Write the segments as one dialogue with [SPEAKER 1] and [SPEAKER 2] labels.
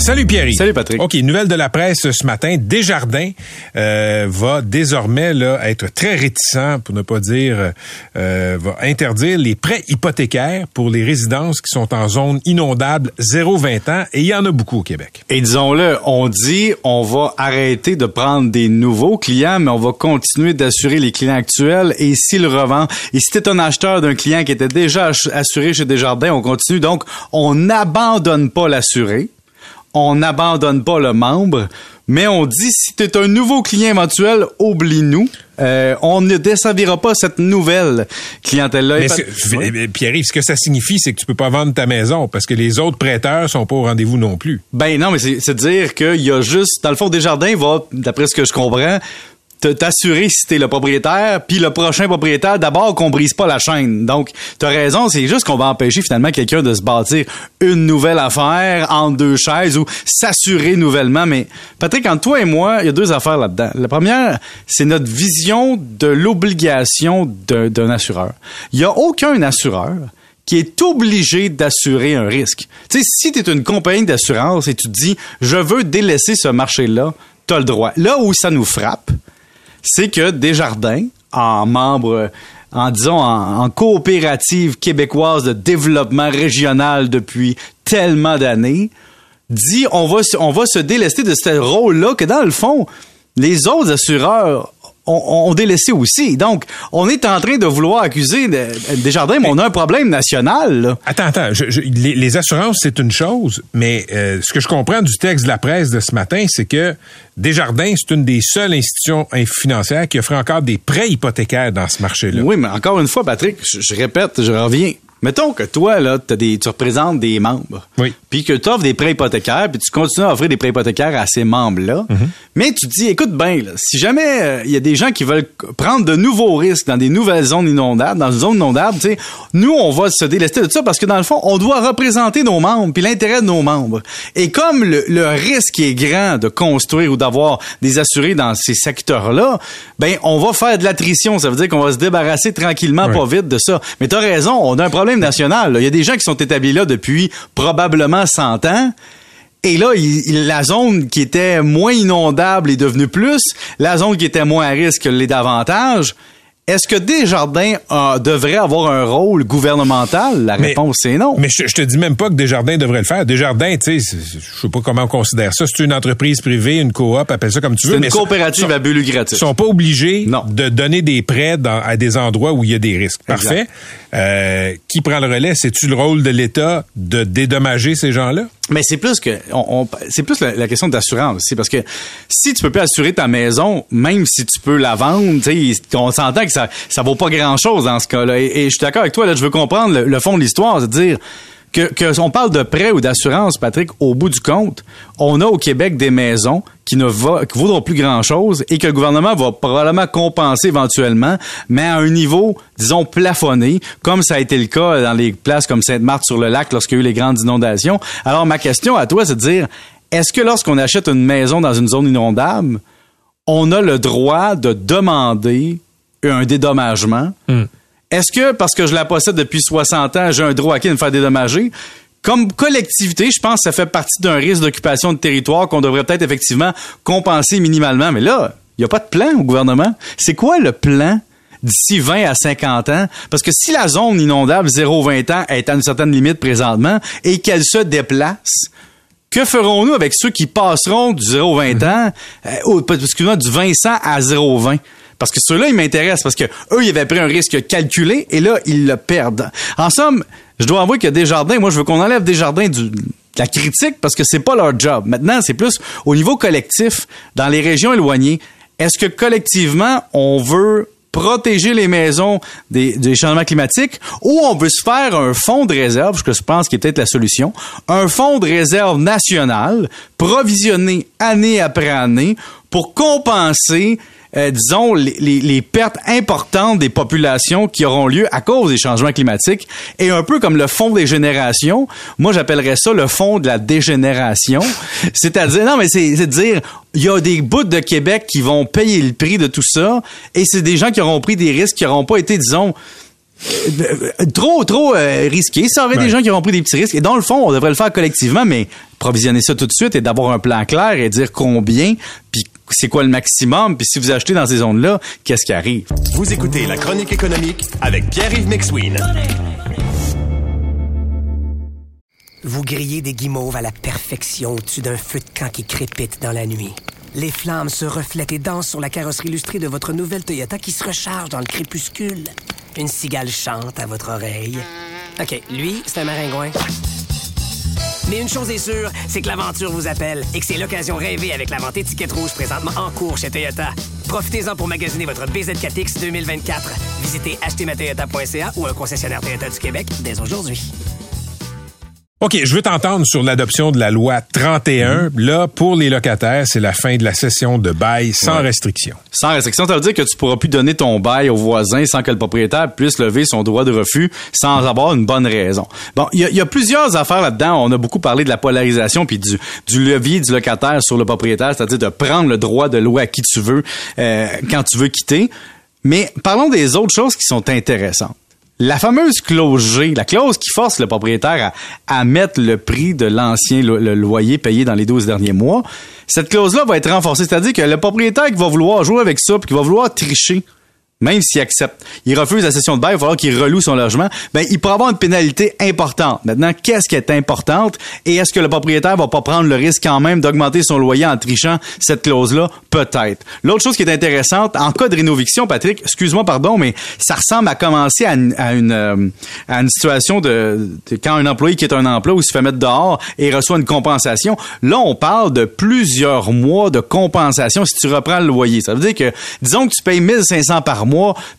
[SPEAKER 1] Salut Pierre.
[SPEAKER 2] Salut Patrick.
[SPEAKER 1] OK, nouvelle de la presse ce matin. Desjardins euh, va désormais là, être très réticent, pour ne pas dire, euh, va interdire les prêts hypothécaires pour les résidences qui sont en zone inondable 0-20 ans, et il y en a beaucoup au Québec.
[SPEAKER 2] Et disons-le, on dit on va arrêter de prendre des nouveaux clients, mais on va continuer d'assurer les clients actuels, et s'ils revendent, et si t'es un acheteur d'un client qui était déjà assuré chez Desjardins, on continue, donc on n'abandonne pas l'assuré on n'abandonne pas le membre, mais on dit si tu es un nouveau client éventuel, oublie-nous. Euh, on ne desservira pas cette nouvelle clientèle-là.
[SPEAKER 1] Mais Pierre, ce que ça signifie, c'est que tu peux pas vendre ta maison parce que les autres prêteurs sont pas au rendez-vous non plus.
[SPEAKER 2] Ben non, mais c'est dire qu'il y a juste, dans le fond, Desjardins va, d'après ce que je comprends, t'assurer si t'es le propriétaire, puis le prochain propriétaire, d'abord qu'on brise pas la chaîne. Donc, t'as raison, c'est juste qu'on va empêcher finalement quelqu'un de se bâtir une nouvelle affaire en deux chaises ou s'assurer nouvellement. Mais Patrick, entre toi et moi, il y a deux affaires là-dedans. La première, c'est notre vision de l'obligation d'un assureur. Il y a aucun assureur qui est obligé d'assurer un risque. Tu sais, si tu es une compagnie d'assurance et tu te dis, je veux délaisser ce marché-là, tu as le droit. Là où ça nous frappe, c'est que Desjardins, en membre en disons en, coopérative québécoise de développement régional depuis tellement d'années, dit on va on va se délester de ce rôle-là que dans le fond les autres assureurs ont, délaissé aussi. Donc, on est en train de vouloir accuser Desjardins, mais on a un problème national.
[SPEAKER 1] Attends, attends. les, assurances, c'est une chose, mais euh, ce que je comprends du texte de la presse de ce matin, c'est que Desjardins, c'est une des seules institutions financières qui offre encore des prêts hypothécaires dans ce marché-là.
[SPEAKER 2] Oui, mais encore une fois, Patrick, je répète, je reviens. Mettons que toi, là, as des, tu représentes des membres.
[SPEAKER 1] Oui.
[SPEAKER 2] Puis que tu offres des prêts hypothécaires, puis tu continues à offrir des prêts hypothécaires à ces membres-là. Mhm. Mais tu te dis, écoute bien, si jamais euh, il y a des gens qui veulent prendre de nouveaux risques dans des nouvelles zones inondables, dans une zone inondable, tu sais, nous, on va se délester de ça parce que dans le fond, on doit représenter nos membres, puis l'intérêt de nos membres. Et comme le, le risque est grand de construire ou d'avoir des assurés dans ces secteurs-là, ben, on va faire de l'attrition. Ça veut dire qu'on va se débarrasser tranquillement, pas vite de ça. Mais tu as raison, on a un problème national. Il y a des gens qui sont établis là depuis probablement 100 ans. Et là, la zone qui était moins inondable est devenue plus, la zone qui était moins à risque l'est davantage. Est-ce que Desjardins euh, devrait avoir un rôle gouvernemental? La réponse est non.
[SPEAKER 1] Mais je, te dis même pas que Desjardins devrait le faire. Desjardins, tu sais, je sais pas comment on considère ça. C'est une entreprise privée, une coop, appelle ça comme tu veux.
[SPEAKER 2] C'est une coopérative à but lucratif.
[SPEAKER 1] Ils sont pas obligés de donner des prêts à des endroits où il y a des risques. Parfait. Euh, qui prend le relais? C'est-tu le rôle de l'État de dédommager ces gens-là?
[SPEAKER 2] Mais c'est plus que c'est plus la, question d'assurance aussi parce que si tu peux pas assurer ta maison, même si tu peux la vendre, on s'entend que ça ça vaut pas grand chose dans ce cas-là. Et, je suis d'accord avec toi là, je veux comprendre le, fond de l'histoire, c'est dire que, parle de prêt ou d'assurance, Patrick, au bout du compte, on a au Québec des maisons qui ne vaudront plus grand chose et que le gouvernement va probablement compenser éventuellement, mais à un niveau, disons, plafonné, comme ça a été le cas dans les places comme Sainte-Marthe sur le lac lorsqu'il y a eu les grandes inondations. Alors, ma question à toi, c'est de dire, est-ce que lorsqu'on achète une maison dans une zone inondable, on a le droit de demander un dédommagement? Hmm. Est-ce que parce que je la possède depuis 60 ans, j'ai un droit à qui de me faire dédommager? Comme collectivité, je pense que ça fait partie d'un risque d'occupation de territoire qu'on devrait peut-être effectivement compenser minimalement. Mais là, il n'y a pas de plan au gouvernement. C'est quoi le plan d'ici 20 à 50 ans? Parce que si la zone inondable 0-20 ans est à une certaine limite présentement et qu'elle se déplace, que ferons-nous avec ceux qui passeront du 0-20 ans, euh, excuse-moi, du 20 à 0-20? Parce que ceux-là, ils m'intéressent parce que eux, ils avaient pris un risque calculé et là, ils le perdent. En somme, je dois avouer que Desjardins, moi, je veux qu'on enlève Desjardins du, de la critique parce que c'est pas leur job. Maintenant, c'est plus au niveau collectif, dans les régions éloignées. Est-ce que collectivement, on veut protéger les maisons des, des, changements climatiques ou on veut se faire un fonds de réserve, ce que je pense qui est peut-être la solution, un fonds de réserve national provisionné année après année pour compenser euh, disons, les, les, les pertes importantes des populations qui auront lieu à cause des changements climatiques. Et un peu comme le fond des générations, moi j'appellerais ça le fond de la dégénération. C'est-à-dire, non, mais c'est de dire, il y a des bouts de Québec qui vont payer le prix de tout ça, et c'est des gens qui auront pris des risques qui n'auront pas été, disons, euh, trop, trop euh, risqué. Ça aurait
[SPEAKER 1] Ouais.
[SPEAKER 2] des gens qui auront pris des petits risques. Et dans le fond, on devrait le faire collectivement, mais provisionner ça tout de suite et d'avoir un plan clair et dire combien, puis c'est quoi le maximum, puis si vous achetez dans ces zones-là, qu'est-ce qui arrive?
[SPEAKER 3] Vous écoutez La Chronique économique avec Pierre-Yves McSween.
[SPEAKER 4] Vous grillez des guimauves à la perfection au-dessus d'un feu de camp qui crépite dans la nuit. Les flammes se reflètent et dansent sur la carrosserie illustrée de votre nouvelle Toyota qui se recharge dans le crépuscule. Une cigale chante à votre oreille. OK, lui, c'est un maringouin. Mais une chose est sûre, c'est que l'aventure vous appelle et que c'est l'occasion rêvée avec la vente étiquette rouge présentement en cours chez Toyota. Profitez-en pour magasiner votre BZ4X 2024. Visitez achetezmatoyota.ca ou un concessionnaire Toyota du Québec dès aujourd'hui.
[SPEAKER 1] OK, je veux t'entendre sur l'adoption de la loi 31. Là, pour les locataires, c'est la fin de la session de bail sans
[SPEAKER 2] Ouais.
[SPEAKER 1] restriction.
[SPEAKER 2] Sans restriction, ça veut dire que tu pourras plus donner ton bail au voisin sans que le propriétaire puisse lever son droit de refus sans avoir une bonne raison. Bon, il y y a plusieurs affaires là-dedans. On a beaucoup parlé de la polarisation puis du, du levier du locataire sur le propriétaire, c'est-à-dire de prendre le droit de louer à qui tu veux euh, quand tu veux quitter. Mais parlons des autres choses qui sont intéressantes. La fameuse clause G, la clause qui force le propriétaire à, mettre le prix de l'ancien loyer payé dans les 12 derniers mois, cette clause-là va être renforcée. C'est-à-dire que le propriétaire qui va vouloir jouer avec ça, puis qui va vouloir tricher, même s'il accepte, il refuse la session de bail, il va falloir qu'il reloue son logement, ben, il pourra avoir une pénalité importante. Maintenant, qu'est-ce qui est importante? Et est-ce que le propriétaire va pas prendre le risque quand même d'augmenter son loyer en trichant cette clause-là? Peut-être. L'autre chose qui est intéressante, en cas de rénoviction, Patrick, excuse-moi, pardon, mais ça ressemble à commencer à une, à une, euh, situation de, quand un employé quitte un emploi ou se fait mettre dehors et reçoit une compensation. Là, on parle de plusieurs mois de compensation si tu reprends le loyer. Ça veut dire que, disons que tu payes 1500 par mois,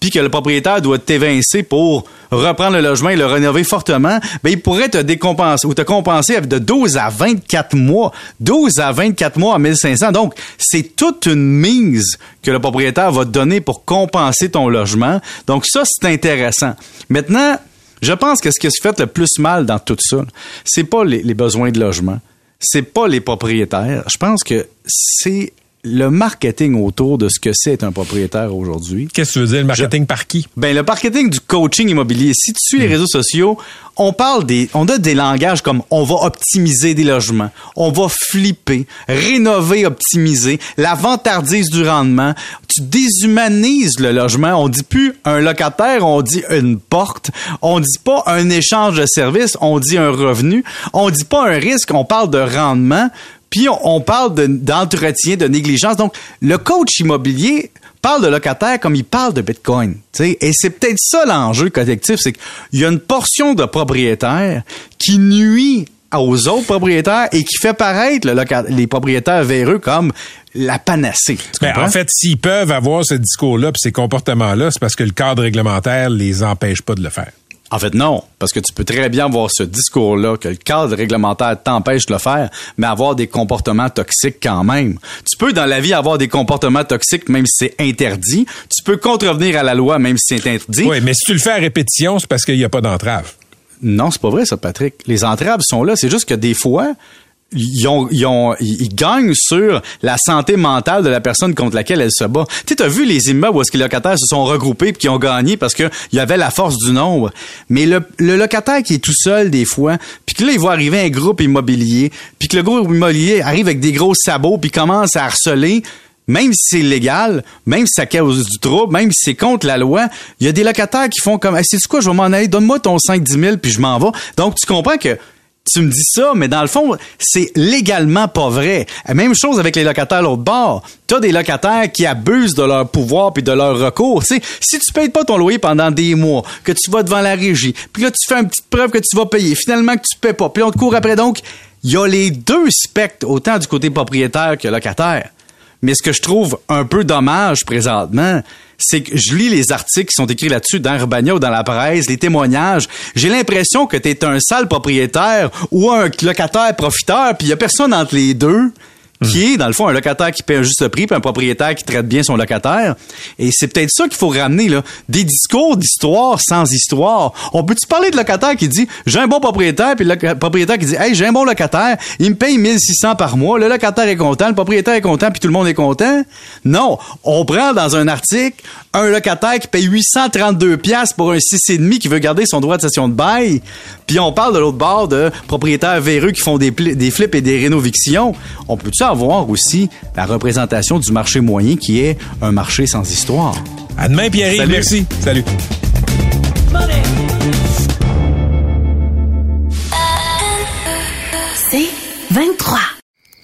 [SPEAKER 2] puis que le propriétaire doit t'évincer pour reprendre le logement et le rénover fortement, ben, il pourrait te décompenser ou te compenser de 12 à 24 mois. 12 à 24 mois à 1500. Donc, c'est toute une mise que le propriétaire va te donner pour compenser ton logement. Donc, ça, c'est intéressant. Maintenant, je pense que ce qui se fait le plus mal dans tout ça, c'est pas les, les besoins de logement, c'est pas les propriétaires. Je pense que c'est le marketing autour de ce que c'est un propriétaire aujourd'hui.
[SPEAKER 1] Qu'est-ce que tu veux dire, le marketing par qui?
[SPEAKER 2] Ben le marketing du coaching immobilier. Si tu suis les réseaux sociaux, on parle des, on a des langages comme on va optimiser des logements, on va flipper, rénover, optimiser, la vantardise du rendement. Tu déshumanises le logement. On dit plus un locataire, on dit une porte. On dit pas un échange de services, on dit un revenu. On dit pas un risque, on parle de rendement. Puis on, on parle de- d'entretien, de, négligence. Donc, le coach immobilier parle de locataire comme il parle de Bitcoin. tu sais. Et c'est peut-être ça l'enjeu collectif, c'est qu'il y a une portion de propriétaires qui nuit aux autres propriétaires et qui fait paraître le les propriétaires véreux comme la panacée.
[SPEAKER 1] Ben, en fait, s'ils peuvent avoir ce discours-là ces comportements-là, c'est parce que le cadre réglementaire les empêche pas de le faire.
[SPEAKER 2] En fait, non, parce que tu peux très bien avoir ce discours-là, que le cadre réglementaire t'empêche de le faire, mais avoir des comportements toxiques quand même. Tu peux, dans la vie, avoir des comportements toxiques, même si c'est interdit. Tu peux contrevenir à la loi, même si c'est interdit.
[SPEAKER 1] Oui, mais si tu le fais à répétition, c'est parce qu'il n'y a pas d'entrave.
[SPEAKER 2] Non, c'est pas vrai, ça, Patrick. Les entraves sont là. C'est juste que des fois, ils, ont, ils, ont, ils gagnent sur la santé mentale de la personne contre laquelle elle se bat. Tu sais, as vu les immeubles où est-ce que les locataires se sont regroupés puis qui ont gagné parce qu'il y avait la force du nombre. Mais le, le locataire qui est tout seul des fois, puis que là, il voit arriver un groupe immobilier, puis que le groupe immobilier arrive avec des gros sabots puis commence à harceler, même si c'est illégal, même si ça cause du trouble, même si c'est contre la loi, il y a des locataires qui font comme, hey, c'est quoi, je vais m'en aller, donne-moi ton 5-10 000 puis je m'en vais. Donc, tu comprends que tu me dis ça, mais dans le fond, c'est légalement pas vrai. Même chose avec les locataires l'autre bord. T'as des locataires qui abusent de leur pouvoir puis de leur recours. Si tu payes pas ton loyer pendant des mois, que tu vas devant la régie, puis là tu fais une petite preuve que tu vas payer, finalement que tu paies pas, puis on te court après donc, il y a les deux spectres, autant du côté propriétaire que locataire. Mais ce que je trouve un peu dommage présentement, c'est que je lis les articles qui sont écrits là-dessus dans Urbania ou dans la presse, les témoignages. J'ai l'impression que tu es un sale propriétaire ou un locataire profiteur, puis il y a personne entre les deux qui est, dans le fond, un locataire qui paie un juste prix, puis un propriétaire qui traite bien son locataire. Et c'est peut-être ça qu'il faut ramener, là. Des discours d'histoire sans histoire. On peut-tu parler de locataire qui dit, j'ai un bon propriétaire, puis le propriétaire qui dit, hey, j'ai un bon locataire, il me paye 1600 par mois, le locataire est content, le propriétaire est content, puis tout le monde est content? Non. On prend dans un article un locataire qui paye 832 pièces pour un 6,5 qui veut garder son droit de session de bail, puis on parle de l'autre bord de propriétaires véreux qui font des, flips et des rénovictions. On peut-tu avoir aussi la représentation du marché moyen qui est un marché sans histoire.
[SPEAKER 1] À demain, Pierre. Merci. Salut.
[SPEAKER 5] C'est 23.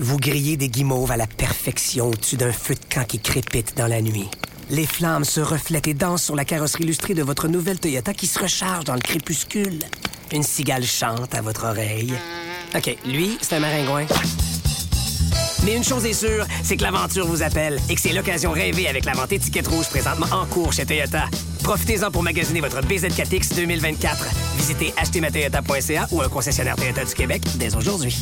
[SPEAKER 4] Vous grillez des guimauves à la perfection au-dessus d'un feu de camp qui crépite dans la nuit. Les flammes se reflètent et dansent sur la carrosserie illustrée de votre nouvelle Toyota qui se recharge dans le crépuscule. Une cigale chante à votre oreille. OK, lui, c'est un maringouin. Mais une chose est sûre, c'est que l'aventure vous appelle et que c'est l'occasion rêvée avec la vente étiquette rouge présentement en cours chez Toyota. Profitez-en pour magasiner votre BZ4X 2024. Visitez htmatoyota.ca ou un concessionnaire Toyota du Québec dès aujourd'hui.